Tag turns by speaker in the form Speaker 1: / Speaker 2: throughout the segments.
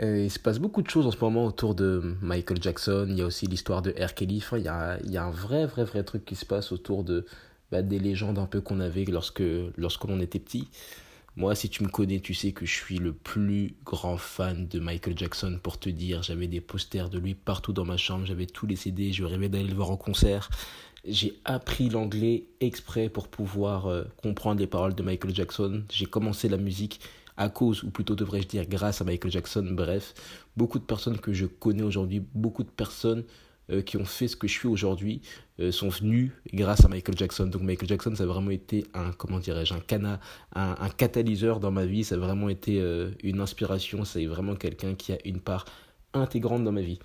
Speaker 1: il se passe beaucoup de choses en ce moment autour de Michael Jackson. Il y a aussi l'histoire de R. Kelly. Il y a, il y a un vrai, vrai, vrai truc qui se passe autour de bah, des légendes un peu qu'on avait lorsque, lorsque l'on était petit. Moi, si tu me connais, tu sais que je suis le plus grand fan de Michael Jackson pour te dire. J'avais des posters de lui partout dans ma chambre, j'avais tous les CD, je rêvais d'aller le voir en concert. J'ai appris l'anglais exprès pour pouvoir euh, comprendre les paroles de Michael Jackson. J'ai commencé la musique à cause, ou plutôt devrais-je dire grâce à Michael Jackson. Bref, beaucoup de personnes que je connais aujourd'hui, beaucoup de personnes euh, qui ont fait ce que je suis aujourd'hui euh, sont venus grâce à Michael Jackson. Donc Michael Jackson, ça a vraiment été un, comment dirais-je, un, un, catalyseur dans ma vie. Ça a vraiment été euh, une inspiration. C'est vraiment quelqu'un qui a une part intégrante dans ma vie.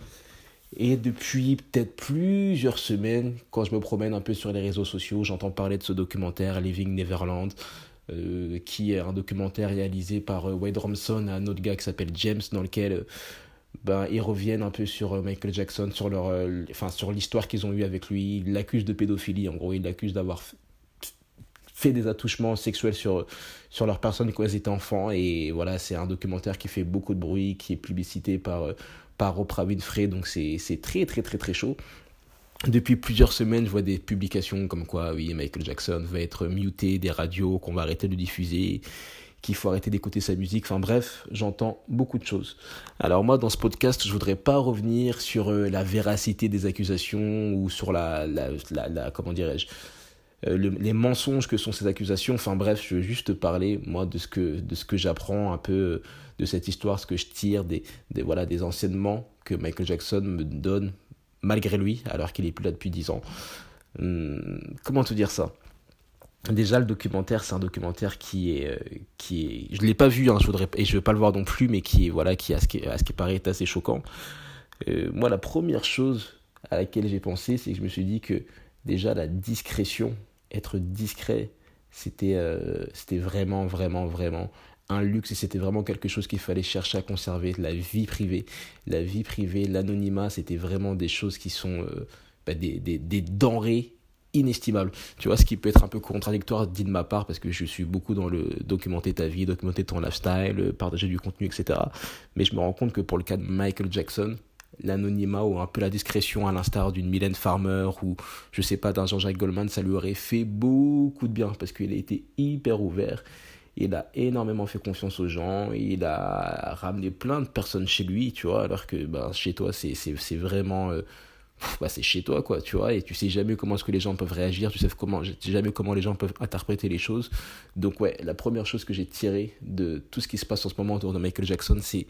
Speaker 1: Et depuis peut-être plusieurs semaines, quand je me promène un peu sur les réseaux sociaux, j'entends parler de ce documentaire Living Neverland. Euh, qui est un documentaire réalisé par euh, Wade Robson, un autre gars qui s'appelle James, dans lequel euh, ben, ils reviennent un peu sur Michael Jackson, sur, leur, enfin, sur l'histoire qu'ils ont eue avec lui. Ils l'accusent de pédophilie, en gros, ils l'accusent d'avoir fait des attouchements sexuels sur, sur leur personne quand ils étaient enfants. Et voilà, c'est un documentaire qui fait beaucoup de bruit, qui est publicité par, par Oprah Winfrey, donc c'est très très très très chaud. Depuis plusieurs semaines, je vois des publications comme quoi, oui, Michael Jackson va être muté des radios, qu'on va arrêter de diffuser, qu'il faut arrêter d'écouter sa musique. Enfin bref, j'entends beaucoup de choses. Alors moi, dans ce podcast, je voudrais pas revenir sur euh, la véracité des accusations ou sur la, la, la, comment dirais-je, euh, les mensonges que sont ces accusations. Enfin bref, je veux juste parler moi de ce que de ce que j'apprends un peu de cette histoire, ce que je tire des, des voilà des enseignements que Michael Jackson me donne malgré lui, alors qu'il est plus là depuis 10 ans. Hum, comment te dire ça? Déjà, le documentaire, c'est un documentaire qui est, euh, qui est, je l'ai pas vu, hein, je voudrais, et je vais pas le voir non plus, mais qui est, voilà, qui à ce qui, à ce qui paraît est assez choquant. Euh, moi, la première chose à laquelle j'ai pensé, c'est que je me suis dit que déjà la discrétion, être discret, c'était, euh, c'était vraiment, vraiment, vraiment un luxe et c'était vraiment quelque chose qu'il fallait chercher à conserver, la vie privée. La vie privée, l'anonymat, c'était vraiment des choses qui sont euh, bah, des, denrées inestimables. Tu vois, ce qui peut être un peu contradictoire dit de ma part parce que je suis beaucoup dans le documenter ta vie, documenter ton lifestyle, partager du contenu, etc. Mais je me rends compte que pour le cas de Michael Jackson, l'anonymat ou un peu la discrétion à l'instar d'une Mylène Farmer ou je sais pas d'un Jean-Jacques Goldman, ça lui aurait fait beaucoup de bien parce qu'il a été hyper ouvert il a énormément fait confiance aux gens, il a ramené plein de personnes chez lui, tu vois, alors que ben, chez toi, c'est, vraiment... Euh, bah, c'est chez toi, quoi, tu vois, et tu sais jamais comment est-ce que les gens peuvent réagir, tu sais, comment, jamais comment les gens peuvent interpréter les choses. Donc, ouais, la première chose que j'ai tirée de tout ce qui se passe en ce moment autour de Michael Jackson, c'est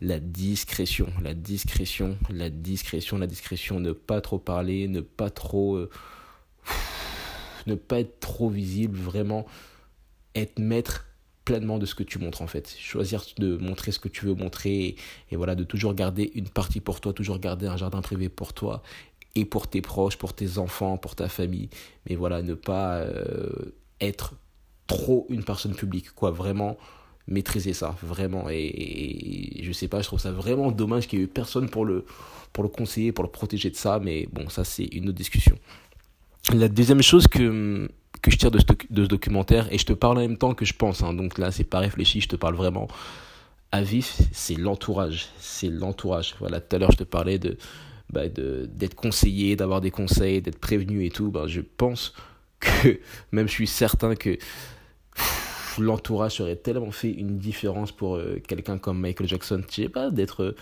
Speaker 1: la discrétion, la discrétion, la discrétion, la discrétion, ne pas trop parler, ne pas trop... Euh, ne pas être trop visible, vraiment être maître pleinement de ce que tu montres en fait. Choisir de montrer ce que tu veux montrer et, voilà, de toujours garder une partie pour toi, toujours garder un jardin privé pour toi et pour tes proches, pour tes enfants, pour ta famille. Mais voilà, ne pas euh, être trop une personne publique, quoi, vraiment maîtriser ça, vraiment. Et, et, je sais pas, je trouve ça vraiment dommage qu'il y ait eu personne pour le, pour le conseiller, pour le protéger de ça, mais bon, ça c'est une autre discussion. La deuxième chose que que je tire de ce, documentaire et je te parle en même temps que je pense. Hein, donc là, c'est pas réfléchi, je te parle vraiment à vif. C'est l'entourage. C'est l'entourage. Voilà, tout à l'heure, je te parlais de bah, d'être conseillé, d'avoir des conseils, d'être prévenu et tout. Bah, je pense que, même je suis certain que l'entourage aurait tellement fait une différence pour euh, quelqu'un comme Michael Jackson. Je sais pas, d'être,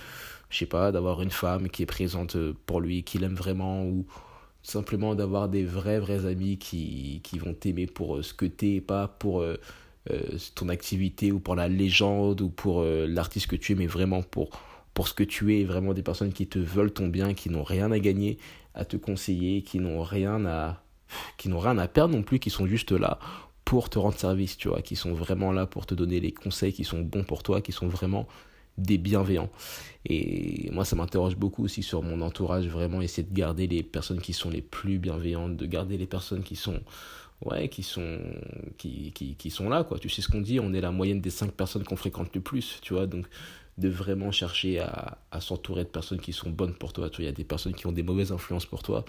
Speaker 1: je sais pas, d'avoir une femme qui est présente pour lui, qu'il aime vraiment simplement d'avoir des vrais, vrais amis qui, vont t'aimer pour euh, ce que t'es pas pour euh, euh, ton activité ou pour la légende ou pour l'artiste que tu es, mais vraiment pour, pour ce que tu es, vraiment des personnes qui te veulent ton bien, qui n'ont rien à gagner à te conseiller, qui n'ont rien à qui n'ont rien à perdre non plus, qui sont juste là pour te rendre service, tu vois, qui sont vraiment là pour te donner les conseils qui sont bons pour toi, qui sont vraiment des bienveillants. Et moi, ça m'interroge beaucoup aussi sur mon entourage, vraiment essayer de garder les personnes qui sont les plus bienveillantes, de garder les personnes qui sont ouais, qui sont, qui, qui, qui sont là, quoi. Tu sais ce qu'on dit, on est la moyenne des cinq personnes qu'on fréquente le plus, tu vois. Donc, de vraiment chercher à, s'entourer de personnes qui sont bonnes pour toi. Tu vois, il y a des personnes qui ont des mauvaises influences pour toi.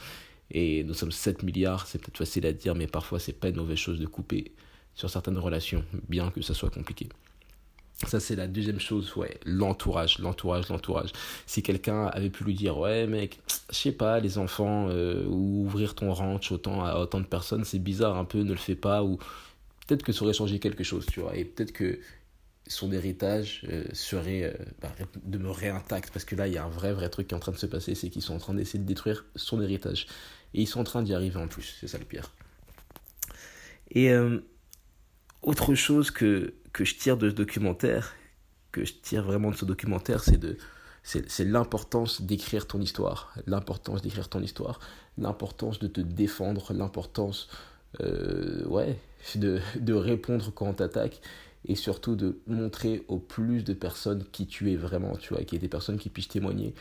Speaker 1: Et nous sommes 7 milliards, c'est peut-être facile à dire, mais parfois c'est pas une mauvaise chose de couper sur certaines relations, bien que ça soit compliqué. Ça, c'est la deuxième chose, ouais, l'entourage, l'entourage, l'entourage. Si quelqu'un avait pu lui dire, ouais, mec, je sais pas, les enfants, euh, ou ouvrir ton ranch autant à autant de personnes, c'est bizarre un peu, ne le fais pas, ou peut-être que ça aurait changé quelque chose, tu vois, et peut-être que son héritage euh, serait euh, bah, intact, parce que là, il y a un vrai, vrai truc qui est en train de se passer, c'est qu'ils sont en train d'essayer de détruire son héritage. Et ils sont en train d'y arriver en plus, c'est ça le pire. Et autre chose que, je tire de ce documentaire, que je tire vraiment de ce documentaire, c'est l'importance d'écrire ton histoire, l'importance d'écrire ton histoire, l'importance de te défendre, l'importance euh, ouais, de, de répondre quand on t'attaque et surtout de montrer au plus de personnes qui tu es vraiment, tu vois, qui est des personnes qui puissent témoigner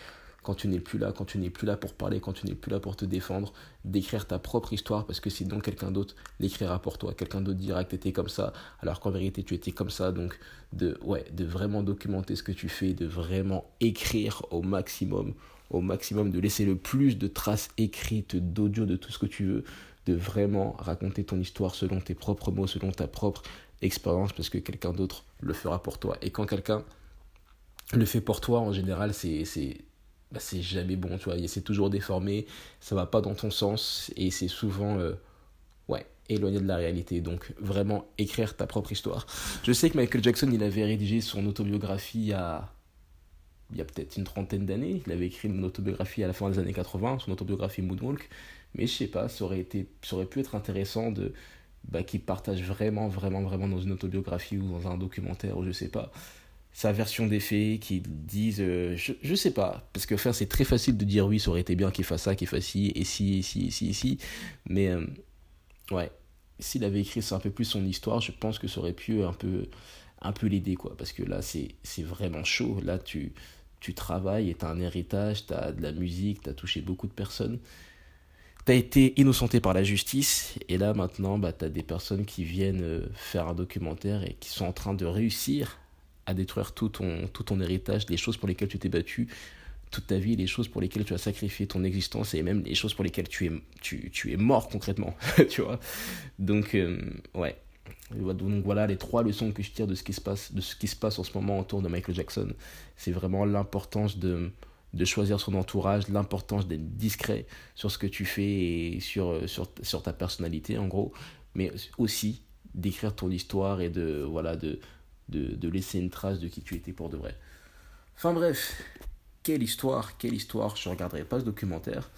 Speaker 1: quand tu n'es plus là, quand tu n'es plus là pour parler, quand tu n'es plus là pour te défendre, d'écrire ta propre histoire parce que sinon quelqu'un d'autre l'écrira pour toi. Quelqu'un d'autre dira que tu étais comme ça alors qu'en vérité tu étais comme ça. Donc de, ouais, de vraiment documenter ce que tu fais, de vraiment écrire au maximum, au maximum, de laisser le plus de traces écrites, d'audio, de tout ce que tu veux, de vraiment raconter ton histoire selon tes propres mots, selon ta propre expérience parce que quelqu'un d'autre le fera pour toi. Et quand quelqu'un le fait pour toi, en général, c'est bah, c'est jamais bon, tu vois, c'est toujours déformé, ça va pas dans ton sens et c'est souvent euh, ouais, éloigné de la réalité. Donc vraiment écrire ta propre histoire. Je sais que Michael Jackson, il avait rédigé son autobiographie a, il y a peut-être une trentaine d'années. Il avait écrit une autobiographie à la fin des années 80, son autobiographie Moonwalk. Mais je sais pas, ça aurait, été, ça aurait pu être intéressant de bah, qu'il partage vraiment, vraiment, vraiment dans une autobiographie ou dans un documentaire ou je sais pas sa version des faits, qui disent, euh, je, je sais pas, parce que enfin, c'est très facile de dire oui, ça aurait été bien qu'il fasse ça, qu'il fasse ci, et ci, et ci, et ci, et ci, mais euh, ouais, s'il avait écrit un peu plus son histoire, je pense que ça aurait pu un peu, un peu l'aider, quoi, parce que là, c'est, c'est vraiment chaud, là, tu, tu travailles, et t'as un héritage, t'as de la musique, t'as touché beaucoup de personnes, t'as été innocenté par la justice, et là, maintenant, bah, t'as des personnes qui viennent euh, faire un documentaire et qui sont en train de réussir à détruire tout ton, tout ton héritage, les choses pour lesquelles tu t'es battu toute ta vie, les choses pour lesquelles tu as sacrifié ton existence et même les choses pour lesquelles tu es, tu, tu es mort concrètement, tu vois. Donc, euh, ouais. Donc voilà les trois leçons que je tire de ce qui se passe, de ce qui se passe en ce moment autour de Michael Jackson. C'est vraiment l'importance de, de choisir son entourage, l'importance d'être discret sur ce que tu fais et sur, sur, sur ta personnalité en gros, mais aussi d'écrire ton histoire et de, voilà, de, de, laisser une trace de qui tu étais pour de vrai. Enfin bref, quelle histoire, quelle histoire, je regarderai pas ce documentaire.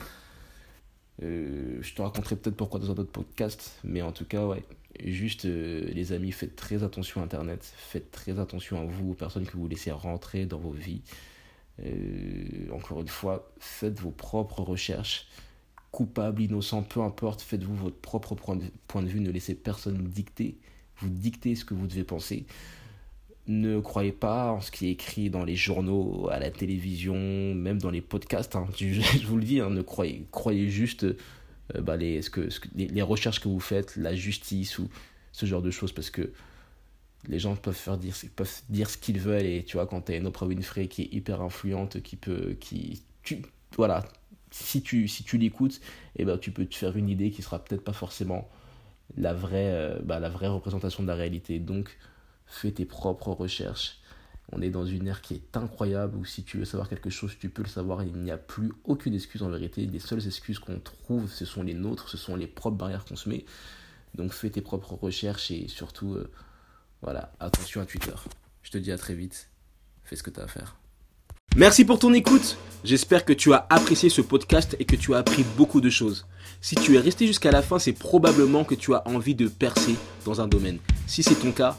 Speaker 1: Euh, je te raconterai peut-être pourquoi dans un autre podcast, mais en tout cas, ouais, juste euh, les amis, faites très attention à Internet, faites très attention à vous, aux personnes que vous laissez rentrer dans vos vies. Euh, encore une fois, faites vos propres recherches, coupable, innocent, peu importe, faites-vous votre propre point de, point de vue, ne laissez personne dicter, vous dicter ce que vous devez penser ne croyez pas en ce qui est écrit dans les journaux, à la télévision, même dans les podcasts. Hein. Je, vous le dis, hein, ne croyez, croyez juste euh, bah, les, recherches que vous faites, la justice ou ce genre de choses, parce que les gens peuvent faire dire, peuvent dire ce qu'ils veulent et tu vois quand tu as une Oprah Winfrey qui est hyper influente, qui peut, qui, tu, voilà, si tu, si tu l'écoutes, eh ben, tu peux te faire une idée qui sera peut-être pas forcément la vraie, euh, bah, la vraie représentation de la réalité. Donc fais tes propres recherches. On est dans une ère qui est incroyable où si tu veux savoir quelque chose, tu peux le savoir. Il n'y a plus aucune excuse en vérité. Les seules excuses qu'on trouve, ce sont les nôtres, ce sont les propres barrières qu'on se met. Donc fais tes propres recherches et surtout, euh, voilà, attention à Twitter. Je te dis à très vite. Fais ce que tu as à faire. Merci pour ton écoute. J'espère que tu as apprécié ce podcast et que tu as appris beaucoup de choses. Si tu es resté jusqu'à la fin, c'est probablement que tu as envie de percer dans un domaine. Si c'est ton cas,